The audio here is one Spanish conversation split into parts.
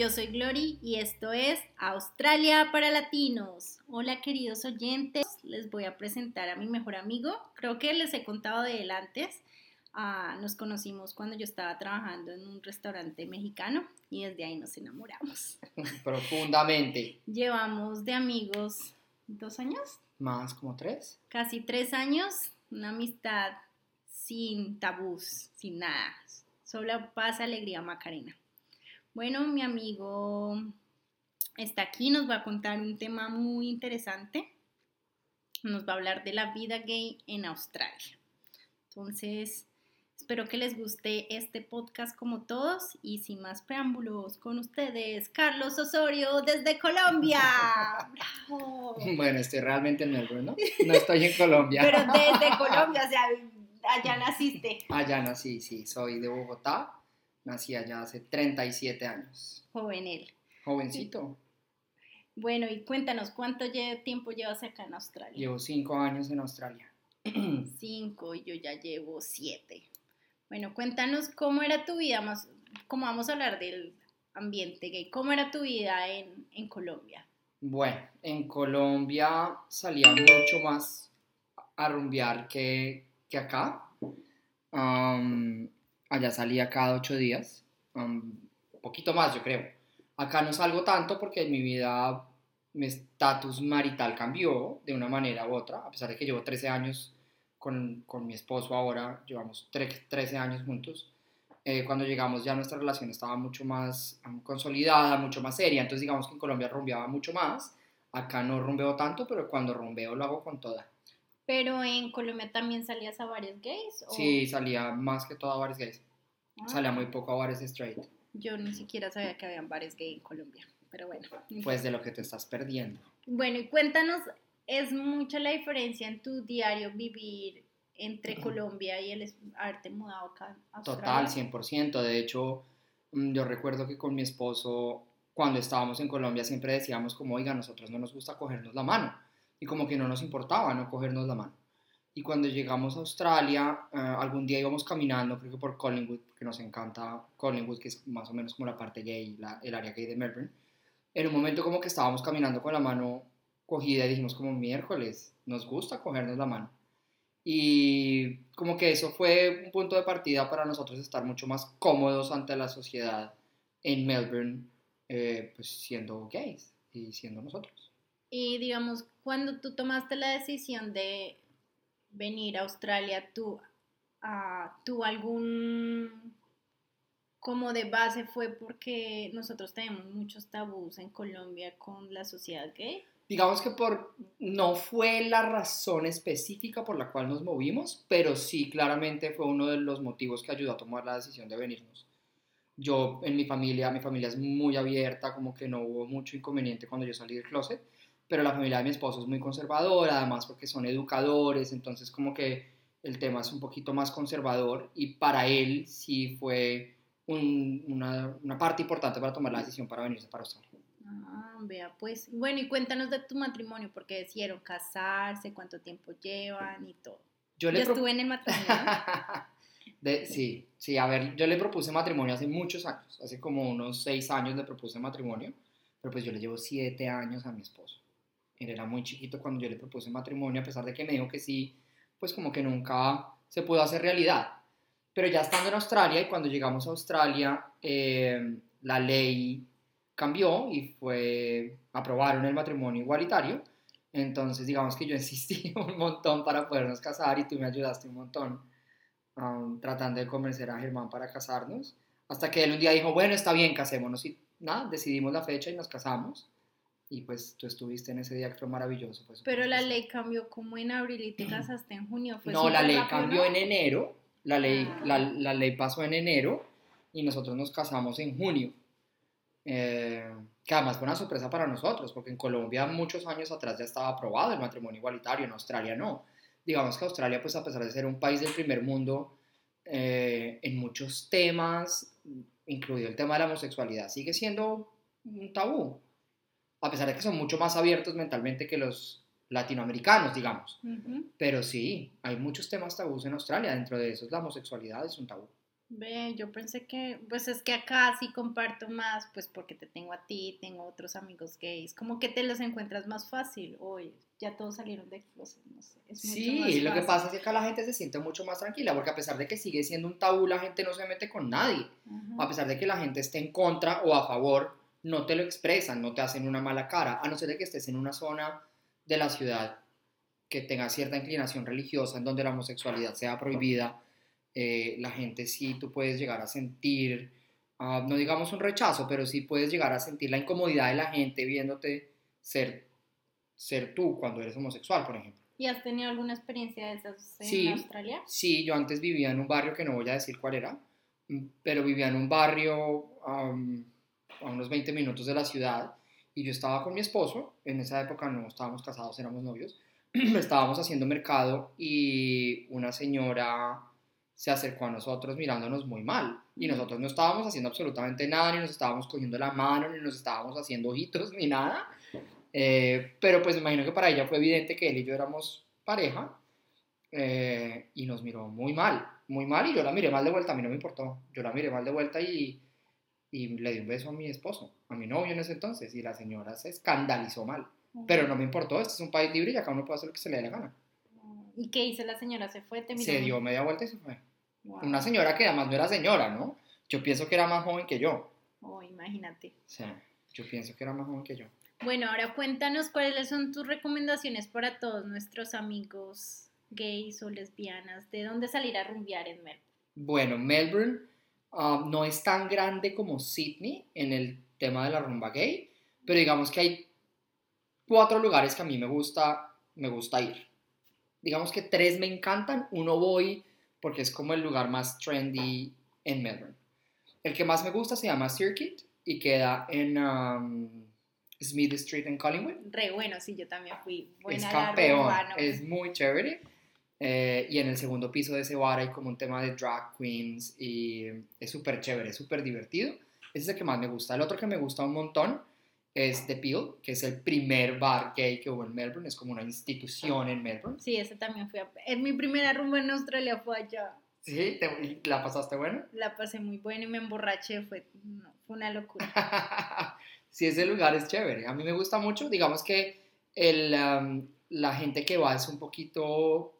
yo soy Glory y esto es Australia para Latinos. Hola queridos oyentes, les voy a presentar a mi mejor amigo. Creo que les he contado de él antes. Ah, nos conocimos cuando yo estaba trabajando en un restaurante mexicano y desde ahí nos enamoramos. Profundamente. Llevamos de amigos dos años, Más como tres. casi tres años, una amistad sin tabús, sin nada, solo paz, alegría, Macarena. Bueno, mi amigo está aquí, nos va a contar un tema muy interesante. Nos va a hablar de la vida gay en Australia. Entonces, espero que les guste este podcast como todos y sin más preámbulos con ustedes, Carlos Osorio desde Colombia. ¡Bravo! Bueno, estoy realmente en Melbourne, ¿no? No estoy en Colombia. Pero desde Colombia, o sea, allá naciste. Allá nací, sí, soy de Bogotá. Nací allá hace 37 años. Joven él. Jovencito. Bueno, y cuéntanos, ¿cuánto tiempo llevas acá en Australia? Llevo 5 años en Australia. Cinco y yo ya llevo siete. Bueno, cuéntanos cómo era tu vida, más, como vamos a hablar del ambiente gay, ¿cómo era tu vida en, en Colombia? Bueno, en Colombia salía mucho más a rumbear que, que acá. Allá salía cada ocho días. un poquito más, yo creo. Acá no salgo tanto porque mi vida mi estatus marital cambió de una manera u otra, a pesar de que llevo 13 años con, con mi esposo ahora, llevamos tre- 13 años juntos. Eh, cuando llegamos ya nuestra relación estaba mucho más consolidada, mucho más seria, entonces digamos que en Colombia rumbeaba mucho más, acá no rumbeo tanto, pero cuando rumbeo lo hago con toda. Pero en Colombia también salías a varios gays. ¿o? Sí, salía más que todo a bares gays, Ah, salía muy poco a bares straight, Yo ni siquiera sabía que habían bares gay en Colombia, pero bueno. pues de lo que te estás perdiendo. Bueno, y cuéntanos, ¿es mucha la diferencia en tu diario vivir entre Colombia y el haberte mudado acá a Australia? Total, 100%. De hecho, mm, yo recuerdo que con mi esposo, cuando estábamos en Colombia, siempre decíamos como, oiga, nosotros no nos gusta cogernos la mano. Y como que no nos importaba no cogernos la mano. Y cuando llegamos a Australia, eh, algún día íbamos caminando, creo que por Collingwood, porque nos encanta Collingwood, que es más o menos como la parte gay, la- el área gay de Melbourne. En un momento como que estábamos caminando con la mano cogida y dijimos como miércoles, nos gusta cogernos la mano. Y como que eso fue un punto de partida para nosotros estar mucho más cómodos ante la sociedad en Melbourne, eh, pues siendo gays y siendo nosotros. Y digamos, cuando tú tomaste la decisión de venir a Australia, ¿tú, ah, ¿tú algún como de base fue porque nosotros tenemos muchos tabús en Colombia con la sociedad gay? Digamos que por, no fue la razón específica por la cual nos movimos, pero sí claramente fue uno de los motivos que ayudó a tomar la decisión de venirnos. Yo en mi familia, mi familia es muy abierta, como que no hubo mucho inconveniente cuando yo salí del closet, pero la familia de mi esposo es muy conservadora, además porque son educadores, entonces como que el tema es un poquito más conservador y para él sí fue un- una, una parte importante para tomar la decisión para venirse para Australia. Ah, vea, pues. Bueno, y cuéntanos de tu matrimonio, porque decidieron casarse, cuánto tiempo llevan y todo. Yo, le estuve en el matrimonio. De- sí, sí, a ver, yo le propuse matrimonio hace muchos años, hace como unos seis años le propuse matrimonio, pero pues yo le llevo siete años a mi esposo. Él era muy chiquito cuando yo le propuse matrimonio, a pesar de que me dijo que sí, pues como que nunca se pudo hacer realidad. Pero ya estando en Australia y cuando llegamos a Australia, eh, la ley cambió y fue, aprobaron el matrimonio igualitario. Entonces, digamos que yo insistí un montón para podernos casar y tú me ayudaste un montón um, tratando de convencer a Germán para casarnos. Hasta que él un día dijo, bueno, está bien, casémonos. Y nada, decidimos la fecha y nos casamos. Y pues tú estuviste en ese día que fue maravilloso. pues, Pero la ley cambió como en abril y te casaste en junio. Fue No, la ley rápido, cambió en enero. La ley, Ah. la, la ley pasó en enero y nosotros nos casamos en junio. Eh, que además fue una sorpresa para nosotros, porque en Colombia muchos años atrás ya estaba aprobado el matrimonio igualitario, en Australia no. Digamos que Australia, pues a pesar de ser un país del primer mundo, eh, en muchos temas, incluido el tema de la homosexualidad, sigue siendo un tabú. A pesar de que son mucho más abiertos mentalmente que los latinoamericanos, digamos. Pero sí, hay muchos temas tabús en Australia. Dentro de esos, la homosexualidad es un tabú. Ve, yo pensé que, pues es que acá sí comparto más, pues porque te tengo a ti, tengo otros amigos gays, como que te los encuentras más fácil, hoy ya todos salieron de closet, no sé. Es mucho Sí, más lo que pasa es que acá la gente se siente mucho más tranquila, porque a pesar de que sigue siendo un tabú, la gente no se mete con nadie. A pesar de que la gente esté en contra o a favor, no te lo expresan, no te hacen una mala cara, a no ser de que estés en una zona de la ciudad que tenga cierta inclinación religiosa, en donde la homosexualidad sea prohibida, eh, la gente sí tú puedes llegar a sentir, ah, no digamos un rechazo, pero sí puedes llegar a sentir la incomodidad de la gente viéndote ser, ser tú cuando eres homosexual, por ejemplo. ¿Y has tenido alguna experiencia de esas en Sí. Australia? Sí, yo antes vivía en un barrio que no voy a decir cuál era, mm, pero vivía en un barrio a unos 20 minutos de la ciudad y yo estaba con mi esposo, en esa época no estábamos casados, éramos novios, estábamos haciendo mercado y una señora se acercó a nosotros mirándonos muy mal y nosotros no estábamos haciendo absolutamente nada, ni nos estábamos cogiendo la mano, ni nos estábamos haciendo ojitos, ni nada, Eh, pero pues me imagino que para ella fue evidente que él y yo éramos pareja eh, y nos miró muy mal, muy mal y yo la miré mal de vuelta, a mí no me importó, yo la miré mal de vuelta y, y le di un beso a mi esposo, a mi novio en ese entonces y la señora se escandalizó mal, pero no me importó, este es un país libre y acá uno puede hacer lo que se le dé la gana. ¿Y qué hizo la señora? ¿Se fue? ¿Te miró? Se dio media vuelta y se fue. Wow. Una señora que además no era señora, ¿no? Yo pienso que era más joven que yo. Oh, imagínate. O sea, yo pienso que era más joven que yo. Bueno, ahora cuéntanos cuáles son tus recomendaciones para todos nuestros amigos gays o lesbianas, de dónde salir a rumbear en Melbourne. Bueno, Melbourne ah, no es tan grande como Sydney en el tema de la rumba gay, pero digamos que hay cuatro lugares que a mí me gusta, me gusta ir. Digamos que tres me encantan, uno voy porque es como el lugar más trendy en Melbourne. El que más me gusta se llama Circuit y queda en um, Smith Street en Collingwood. Re bueno, sí, yo también fui buena es la campeón, rumba, ¿no? es muy chévere. Eh, y en el segundo piso de ese bar hay como un tema de drag queens y es súper chévere, es súper divertido. Ese es el que más me gusta. El otro que me gusta un montón es The Peel, que es el primer bar gay que hubo en Melbourne, es como una institución en Melbourne. Sí, ese también fui a... En mi primera rumba en Australia fue allá. ¿Sí? ¿Te- ¿La pasaste bueno? La pasé muy buena y me emborraché, fue, no, fue una locura. sí, ese lugar es chévere. A mí me gusta mucho. Digamos que el, um, la gente que va es un poquito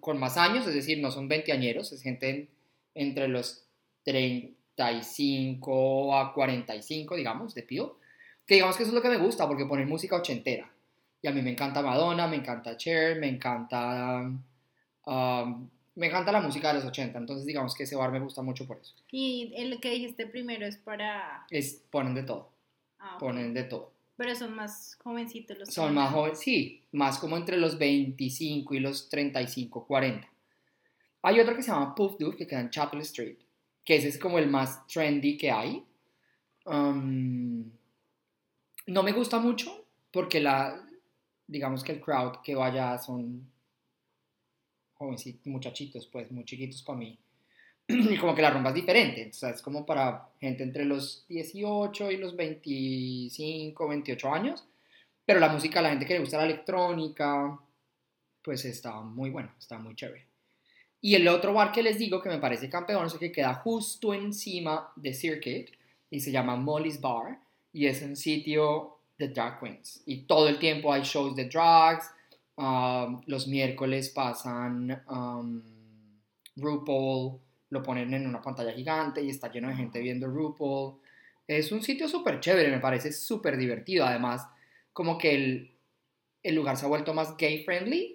con más años, es decir, no son veinteañeros, es gente en- entre los 35 a 45, digamos, de Peel. Que digamos que eso es lo que me gusta, porque ponen música ochentera. Y a mí me encanta Madonna, me encanta Cher, me encanta... um, me encanta la música de los 80, entonces digamos que ese bar me gusta mucho por eso. Y el que dijiste primero es para... Es, ponen de todo, ah, ponen de todo. Pero son más jovencitos los Son más jóvenes, sí, más como entre los 25 y los 35, 40. Hay otro que se llama Puff Duff, que queda en Chapel Street, que ese es como el más trendy que hay. Um, no me gusta mucho porque la, digamos que el crowd que vaya son jovencitos, muchachitos, pues muy chiquitos para mí. Y como que la rumba es diferente, o sea, es como para gente entre los 18 y los 25, 28 años. Pero la música, la gente que le gusta la electrónica, pues está muy bueno, está muy chévere. Y el otro bar que les digo que me parece campeón es el que queda justo encima de Circuit y se llama Molly's Bar y es un sitio de drag queens. Y todo el tiempo hay shows de drags. um, los miércoles pasan um, RuPaul, lo ponen en una pantalla gigante y está lleno de gente viendo RuPaul. Es un sitio súper chévere, me parece súper divertido. Además, como que el, el lugar se ha vuelto más gay friendly,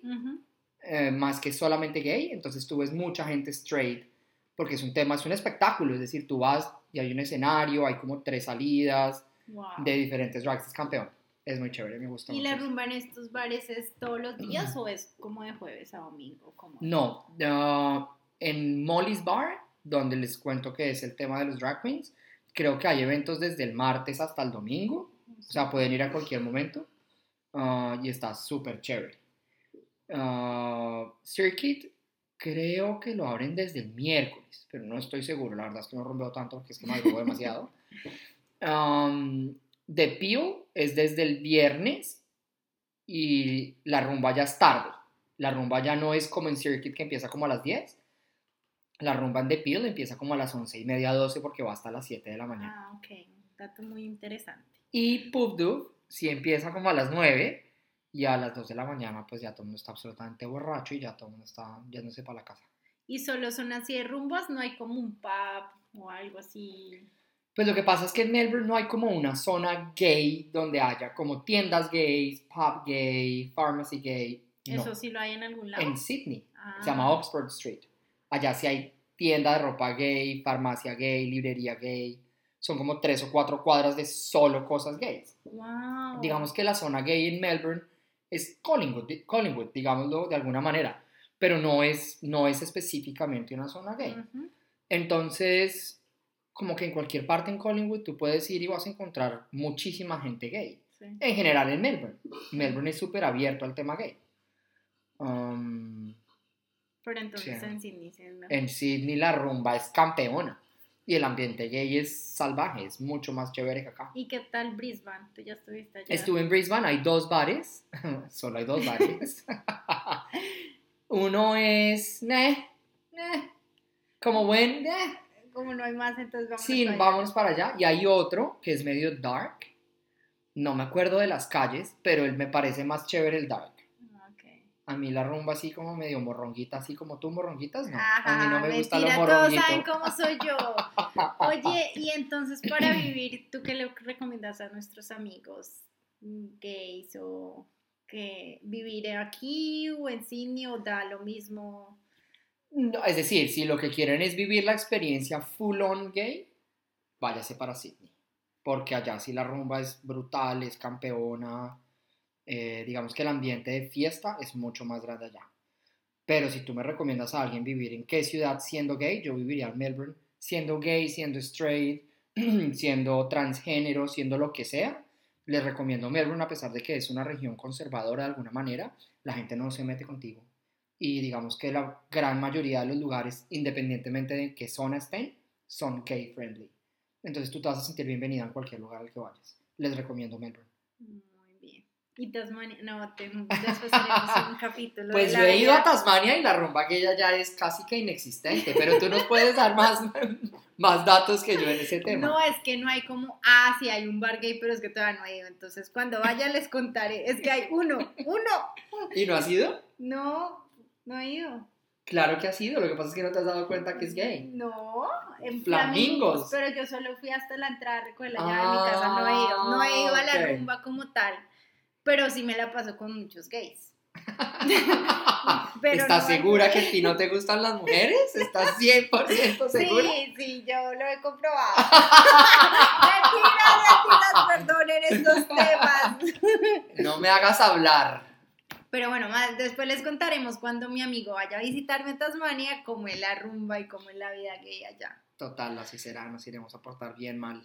eh, más que solamente gay. Entonces tú ves mucha gente straight, porque es un tema, es un espectáculo. Es decir, tú vas y hay un escenario, hay como tres salidas Wow. de diferentes drags. Es campeón. Es muy chévere, me gusta ¿Y mucho. la eso. rumba en estos bares es todos los días o es como de jueves a domingo? Como... No, no, en Molly's Bar, donde les cuento que es el tema de los drag queens, creo que hay eventos desde el martes hasta el domingo. O sea, pueden ir a cualquier momento. ah, y está súper chévere. Ah, Circuit, creo que lo abren desde el miércoles, pero no estoy seguro. La verdad es que no rumbeo tanto porque es que me demasiado. Um, The Peel es desde el viernes y la rumba ya es tarde. La rumba ya no es como en Circuit que empieza como a las 10. La rumba en The Peel empieza como a las 11 y media, 12 porque va hasta las 7 de la mañana. Ah, ok. Dato muy interesante. Y Puff Doof sí empieza como a las 9 y a las 2 de la mañana pues ya todo el mundo está absolutamente borracho y ya todo el mundo está yéndose para la casa. Y solo son así de rumbas, no hay como un pub o algo así. Pues lo que pasa es que en Melbourne no hay como una zona gay donde haya como tiendas gays, pub gay, pharmacy gay. No. Eso sí lo hay en algún lado. En Sydney. Ah. Se llama Oxford Street. Allá sí hay tienda de ropa gay, farmacia gay, librería gay. Son como tres o cuatro cuadras de solo cosas gays. Wow. Digamos que la zona gay en Melbourne es Collingwood, Collingwood digámoslo de alguna manera, pero no es, no es específicamente una zona gay. Entonces, como que en cualquier parte en Collingwood tú puedes ir y vas a encontrar muchísima gente gay. Sí. En general en Melbourne. Melbourne es súper abierto al tema gay. Um, Pero entonces Sí. en Sydney sí es mejor. en Sydney la rumba es campeona. Y el ambiente gay es salvaje, es mucho más chévere que acá. ¿Y qué tal Brisbane? ¿Tú ya estuviste allá? Estuve en Brisbane, hay dos bares, solo hay dos bares. Uno es, ne, ne, como buen, ne, Como no hay más, entonces vamos sí, vámonos para allá. Y hay otro que es medio dark, no me acuerdo de las calles, pero él me parece más chévere el dark. A mí la rumba así como medio morronguita, así como tú morronguitas, no. Ajá, a mí no me gusta lo todos saben cómo soy yo. Oye, y entonces para vivir, ¿tú qué le recomiendas a nuestros amigos gays o que vivir aquí o en Sydney o da lo mismo? No, es decir, si lo que quieren es vivir la experiencia full on gay, váyase para Sydney. Porque allá sí la rumba es brutal, es campeona. Eh, digamos que el ambiente de fiesta es mucho más grande allá. Pero si tú me recomiendas a alguien vivir en qué ciudad siendo gay, yo viviría en Melbourne. Siendo gay, siendo straight, siendo transgénero, siendo lo que sea, les recomiendo Melbourne a pesar de que es una región conservadora de alguna manera. La gente no se mete contigo y digamos que la gran mayoría de los lugares, independientemente de qué zona estén, son gay friendly. Entonces tú te vas a sentir bienvenida en cualquier lugar al que vayas. Les recomiendo Melbourne. Y Tasmania, no, te- después haremos un capítulo. de Pues yo he ido a. Tasmania y la rumba que ella ya es casi que inexistente, pero tú nos puedes dar más, más datos que yo en ese tema. No, es que no hay como, ah, sí hay un bar gay, pero es que todavía no he ido. Entonces, cuando vaya les contaré. Es que hay uno, uno. ¿Y no has ido? No, no he ido. Claro que has ido, lo que pasa es que no te has dado cuenta que es gay. No, en Flamingos. Flamingos. Pero yo solo fui hasta la entrada de Recuela, ya Ah, mi casa no he ido. No he ido a la rumba como tal, pero sí me la paso con muchos gays. Pero ¿Estás no segura que a ti no te gustan las mujeres? ¿Estás 100% segura? Sí, sí, yo lo he comprobado. mentiras, mentiras, perdonen estos temas. No me hagas hablar. Pero bueno, más, después les contaremos cuando mi amigo vaya a visitarme a Tasmania, cómo es la rumba y cómo es la vida gay allá. Total, así será, nos iremos a portar bien mal.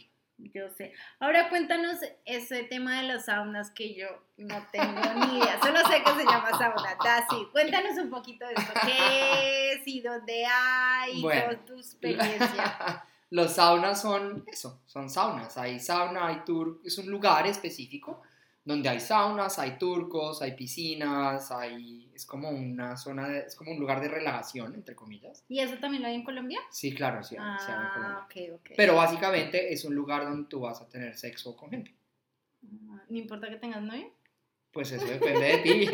Yo sé. Ahora cuéntanos ese tema de las saunas que yo no tengo ni idea. Solo sé que se llama sauna. Dasi, cuéntanos un poquito de eso. ¿Qué es y dónde hay? Bueno. tu experiencia. Los saunas son eso, son saunas. Hay sauna, hay tour, es un lugar específico donde hay saunas, hay turcos, hay piscinas, hay es como una zona, de- es como un lugar de relajación entre comillas. ¿Y eso también lo hay en Colombia? Sí, claro, sí, hay, sí hay en Colombia. Ah, ok, ok. Pero básicamente es un lugar donde tú vas a tener sexo con gente. Ah, No importa que tengas novio. Pues eso depende de ti.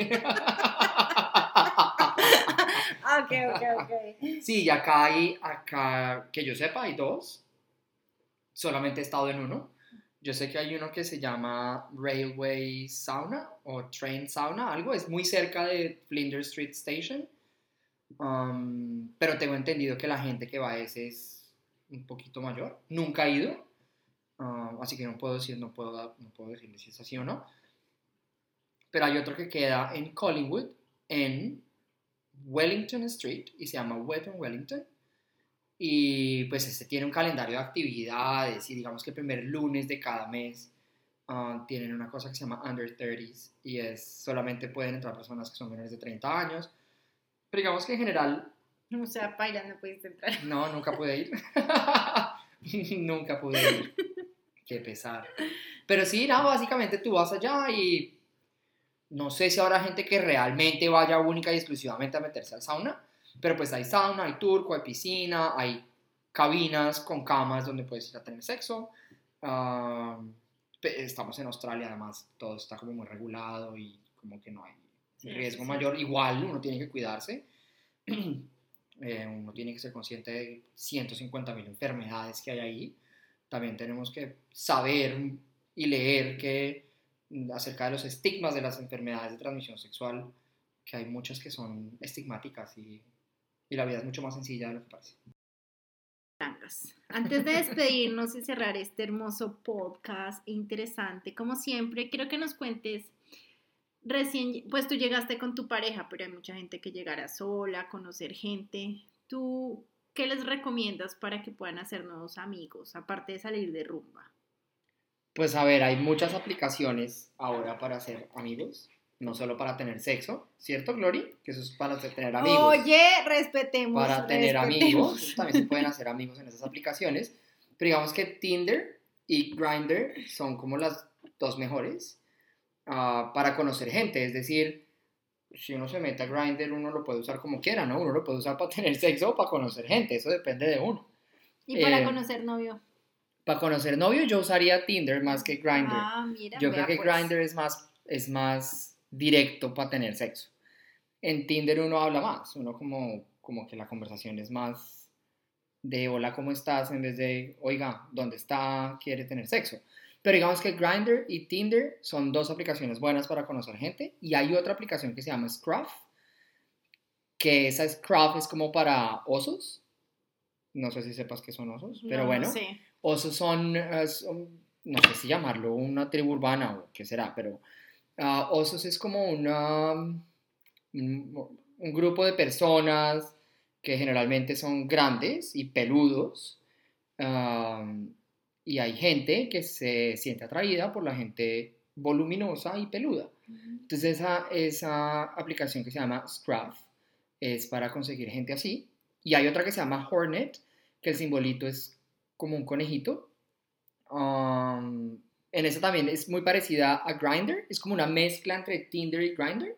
Ah, ok, ok, ok. Sí, y acá hay, acá, que yo sepa, hay dos. Solamente he estado en uno. Yo sé que hay uno que se llama Railway Sauna o Train Sauna, algo. Es muy cerca de Flinders Street Station. Um, pero tengo entendido que la gente que va a ese es un poquito mayor. Nunca he ido. um, así que no puedo decir, no puedo, no puedo decirle si es así o no. Pero hay otro que queda en Collingwood, en Wellington Street, y se llama Wet Wellington. Y pues este tiene un calendario de actividades y digamos que el primer lunes de cada mes ah, tienen una cosa que se llama Under 30s y es solamente pueden entrar personas que son menores de 30 años. Pero digamos que en general, O sea, Paila, no pudiste entrar. no, nunca pude ir. nunca pude ir. Qué pesar. Pero sí, no, básicamente tú vas allá y no sé si habrá gente que realmente vaya única y exclusivamente a meterse al sauna, Pero pues hay sauna, hay turco, hay piscina, hay cabinas con camas donde puedes ir a tener sexo. Pe- estamos en Australia, además todo está como muy regulado y como que no hay Sí, riesgo sí. mayor. Igual uno tiene que cuidarse. Eh, uno tiene que ser consciente de 150 mil enfermedades que hay ahí. También tenemos que saber y leer que mm, acerca de los estigmas de las enfermedades de transmisión sexual, que hay muchas que son estigmáticas y, y la vida es mucho más sencilla de lo que parece. Antes de despedirnos y cerrar este hermoso podcast interesante, como siempre, quiero que nos cuentes, recién, pues tú llegaste con tu pareja, pero hay mucha gente que llegará sola, conocer gente. ¿Tú qué les recomiendas para que puedan hacer nuevos amigos, aparte de salir de rumba? Pues a ver, hay muchas aplicaciones ahora para hacer amigos, no solo para tener sexo, ¿cierto, Glory? Que eso es para tener amigos. Oye, respetemos. para tener respetemos. amigos. También se pueden hacer amigos en esas aplicaciones. Pero digamos que Tinder y Grindr son como las dos mejores ah, para conocer gente. Es decir, si uno se mete a Grindr, uno lo puede usar como quiera, ¿no? Uno lo puede usar para tener sexo o para conocer gente. Eso depende de uno. Y para Eh, conocer novio. Para conocer novio, yo usaría Tinder más que Grindr. Ah, mira. Yo creo que pues. Grindr es más, es más directo para tener sexo. En Tinder uno habla más, uno como, como que la conversación es más de hola, ¿cómo estás? En vez de, oiga, ¿dónde está? ¿Quiere tener sexo? Pero digamos que Grindr y Tinder son dos aplicaciones buenas para conocer gente. Y hay otra aplicación que se llama Scruff, que esa Scruff es como para osos. No sé si sepas qué son osos, pero No, no bueno. Osos son, eh, son- no sé si llamarlo una tribu urbana o qué será, pero ah, osos es como una, un, un grupo de personas que generalmente son grandes y peludos. y hay gente que se siente atraída por la gente voluminosa y peluda. Entonces esa, esa aplicación que se llama Scruff es para conseguir gente así. Y hay otra que se llama Hornet, que el simbolito es como un conejito. Um, en esa también es muy parecida a Grindr, es como una mezcla entre Tinder y Grindr.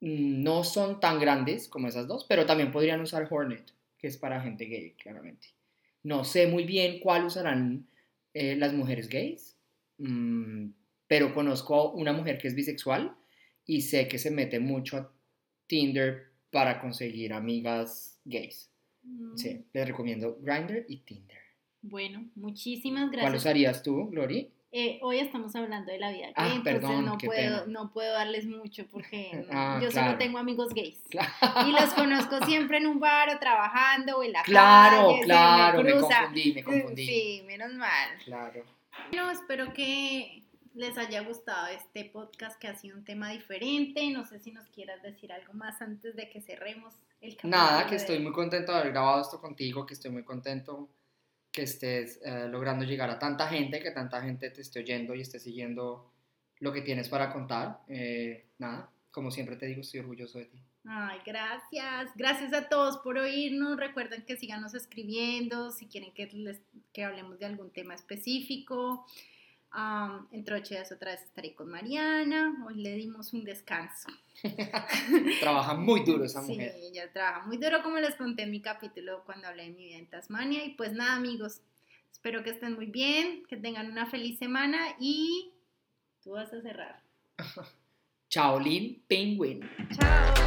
Mm, No son tan grandes como esas dos, pero también podrían usar Hornet, que es para gente gay, claramente. No sé muy bien cuál usarán eh, las mujeres gays, mm, pero conozco una mujer que es bisexual y sé que se mete mucho a Tinder para conseguir amigas gays. Mm, Sí, les recomiendo Grindr y Tinder. Bueno, muchísimas ¿Cuál gracias. usarías tú, Glory? Eh, hoy estamos hablando de la vida gay, Ah, entonces perdón, no puedo, pena. no puedo darles mucho porque Ah, yo claro. solo tengo amigos gays. Claro, Y los conozco siempre en un bar o trabajando o en la claro, calle. se claro, me, confundí, me confundí. Sí, menos mal. Claro. Bueno, espero que les haya gustado este podcast que ha sido un tema diferente. No sé si nos quieras decir algo más antes de que cerremos el capítulo. Nada, que estoy muy contento de haber grabado esto contigo, que estoy muy contento que estés eh, logrando llegar a tanta gente, que tanta gente te esté oyendo y esté siguiendo lo que tienes para contar. Eh, nada, como siempre te digo, estoy orgulloso de ti. Ay, gracias. Gracias a todos por oírnos. Recuerden que síganos escribiendo si quieren que, les, que hablemos de algún tema específico. Am, entre ocho días otra vez estaré con Mariana. Hoy le dimos un descanso. Trabaja muy duro esa Sí, mujer. ella trabaja muy duro, como les conté en mi capítulo cuando hablé de mi vida en Tasmania. Y pues nada, amigos, espero que estén muy bien, que tengan una feliz semana y tú vas a cerrar. Shaolin Penguin. Chao.